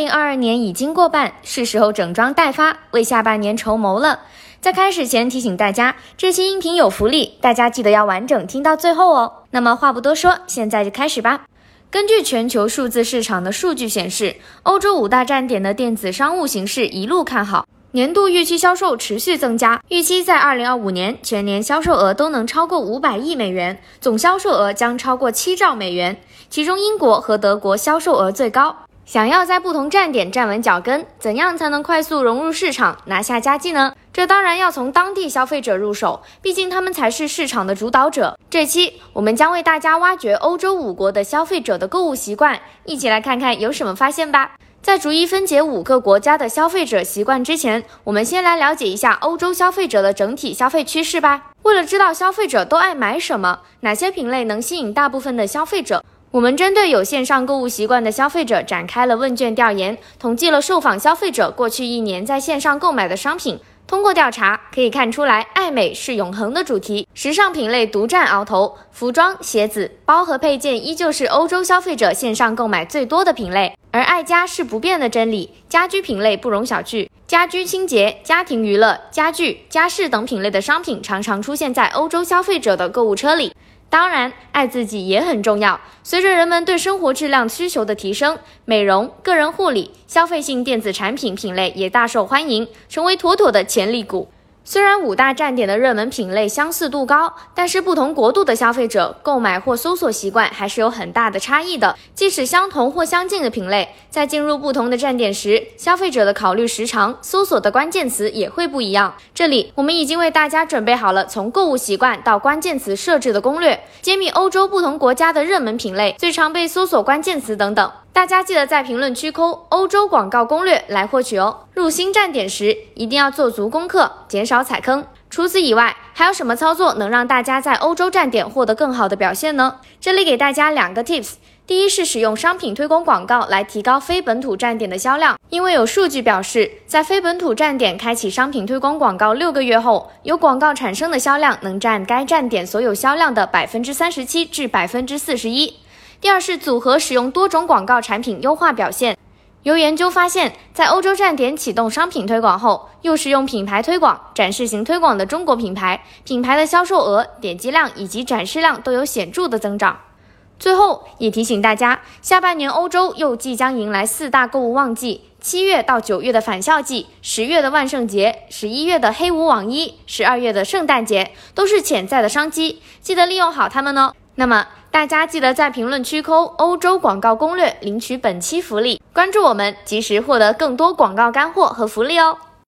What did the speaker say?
零二二年已经过半，是时候整装待发，为下半年筹谋了。在开始前提醒大家，这期音频有福利，大家记得要完整听到最后哦。那么话不多说，现在就开始吧。根据全球数字市场的数据显示，欧洲五大站点的电子商务形势一路看好，年度预期销售持续增加，预期在二零二五年全年销售额都能超过五百亿美元，总销售额将超过七兆美元，其中英国和德国销售额最高。想要在不同站点站稳脚跟，怎样才能快速融入市场，拿下佳绩呢？这当然要从当地消费者入手，毕竟他们才是市场的主导者。这期我们将为大家挖掘欧洲五国的消费者的购物习惯，一起来看看有什么发现吧。在逐一分解五个国家的消费者习惯之前，我们先来了解一下欧洲消费者的整体消费趋势吧。为了知道消费者都爱买什么，哪些品类能吸引大部分的消费者。我们针对有线上购物习惯的消费者展开了问卷调研，统计了受访消费者过去一年在线上购买的商品。通过调查可以看出来，爱美是永恒的主题，时尚品类独占鳌头，服装、鞋子、包和配件依旧是欧洲消费者线上购买最多的品类。而爱家是不变的真理，家居品类不容小觑，家居清洁、家庭娱乐、家具、家饰等品类的商品常常出现在欧洲消费者的购物车里。当然，爱自己也很重要。随着人们对生活质量需求的提升，美容、个人护理、消费性电子产品品类也大受欢迎，成为妥妥的潜力股。虽然五大站点的热门品类相似度高，但是不同国度的消费者购买或搜索习惯还是有很大的差异的。即使相同或相近的品类，在进入不同的站点时，消费者的考虑时长、搜索的关键词也会不一样。这里我们已经为大家准备好了从购物习惯到关键词设置的攻略，揭秘欧洲不同国家的热门品类、最常被搜索关键词等等。大家记得在评论区扣“欧洲广告攻略”来获取哦。入新站点时一定要做足功课，减少踩坑。除此以外，还有什么操作能让大家在欧洲站点获得更好的表现呢？这里给大家两个 tips。第一是使用商品推广广告来提高非本土站点的销量，因为有数据表示，在非本土站点开启商品推广广告六个月后，由广告产生的销量能占该站点所有销量的百分之三十七至百分之四十一。第二是组合使用多种广告产品优化表现。有研究发现，在欧洲站点启动商品推广后，又使用品牌推广、展示型推广的中国品牌，品牌的销售额、点击量以及展示量都有显著的增长。最后也提醒大家，下半年欧洲又即将迎来四大购物旺季：七月到九月的返校季，十月的万圣节，十一月的黑五网一，十二月的圣诞节，都是潜在的商机，记得利用好它们哦。那么。大家记得在评论区扣“欧洲广告攻略”领取本期福利，关注我们，及时获得更多广告干货和福利哦。